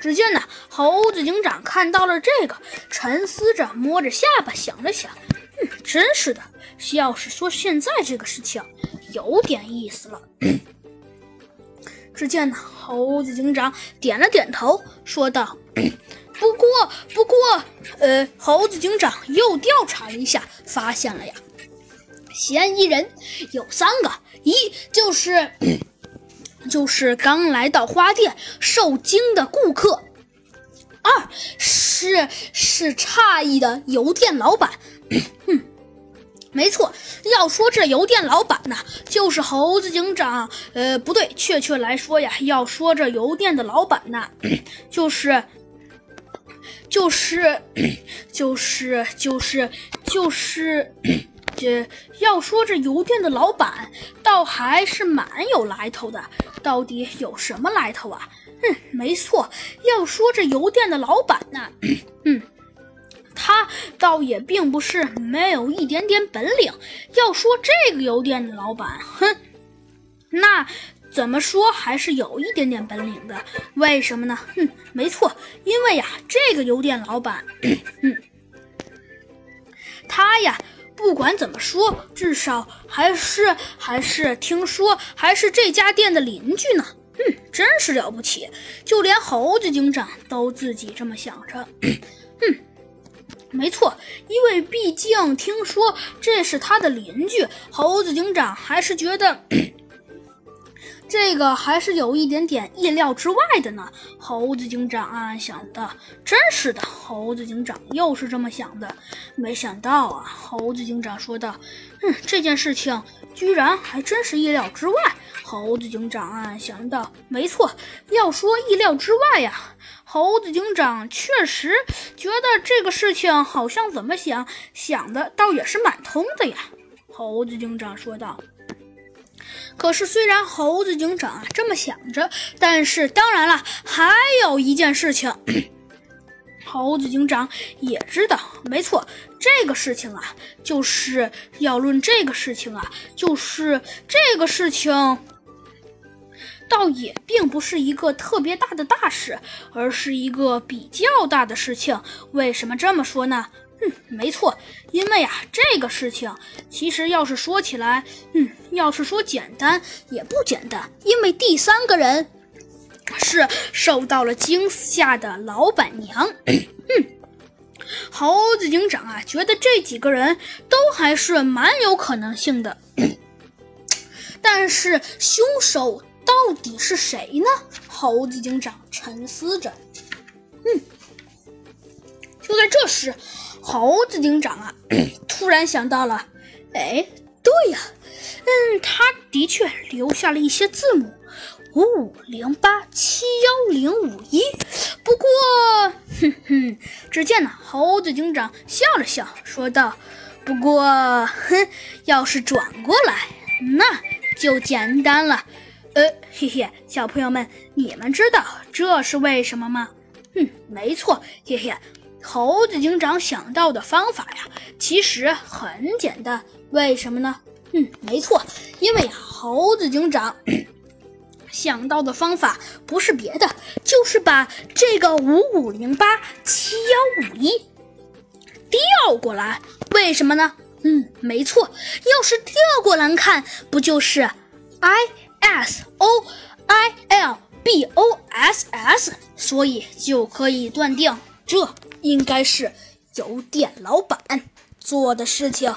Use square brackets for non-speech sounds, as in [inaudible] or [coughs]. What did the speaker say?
只见呢，猴子警长看到了这个，沉思着，摸着下巴，想了想，嗯，真是的，要是说现在这个事情有点意思了。只见呢，猴子警长点了点头，说道：“不过，不过，呃，猴子警长又调查了一下，发现了呀，嫌疑人有三个，一就是。”就是刚来到花店受惊的顾客，二是是诧异的邮店老板。嗯，没错，要说这邮店老板呢，就是猴子警长。呃，不对，确切来说呀，要说这邮店的老板呢，就是就是就是就是就是。这要说这邮店的老板，倒还是蛮有来头的。到底有什么来头啊？嗯，没错，要说这邮店的老板呢，[coughs] 嗯，他倒也并不是没有一点点本领。要说这个邮店的老板，哼，那怎么说还是有一点点本领的。为什么呢？哼，没错，因为呀，这个邮店老板，[coughs] 嗯，他呀。不管怎么说，至少还是还是听说还是这家店的邻居呢。嗯，真是了不起，就连猴子警长都自己这么想着。嗯，没错，因为毕竟听说这是他的邻居，猴子警长还是觉得。这个还是有一点点意料之外的呢。猴子警长暗暗想的：“真是的。”猴子警长又是这么想的。没想到啊，猴子警长说道：“嗯，这件事情居然还真是意料之外。”猴子警长暗暗想到：“没错，要说意料之外呀，猴子警长确实觉得这个事情好像怎么想想的，倒也是蛮通的呀。”猴子警长说道。可是，虽然猴子警长啊这么想着，但是当然了，还有一件事情，[clears throat] 猴子警长也知道。没错，这个事情啊，就是要论这个事情啊，就是这个事情，倒也并不是一个特别大的大事，而是一个比较大的事情。为什么这么说呢？嗯，没错，因为啊，这个事情其实要是说起来，嗯，要是说简单也不简单，因为第三个人是受到了惊吓的老板娘。嗯，猴子警长啊，觉得这几个人都还是蛮有可能性的，但是凶手到底是谁呢？猴子警长沉思着。嗯，就在这时。猴子警长啊，[clears throat] 突然想到了，哎，对呀，嗯，他的确留下了一些字母，五五零八七幺零五一。不过，哼哼，只见呢，猴子警长笑了笑，说道：“不过，哼，要是转过来，那就简单了。呃，嘿嘿，小朋友们，你们知道这是为什么吗？嗯，没错，嘿嘿。”猴子警长想到的方法呀，其实很简单。为什么呢？嗯，没错，因为猴子警长 [coughs] 想到的方法不是别的，就是把这个五五零八七幺五一调过来。为什么呢？嗯，没错，要是调过来看，不就是 I S O I L B O S S？所以就可以断定这。应该是邮电老板做的事情。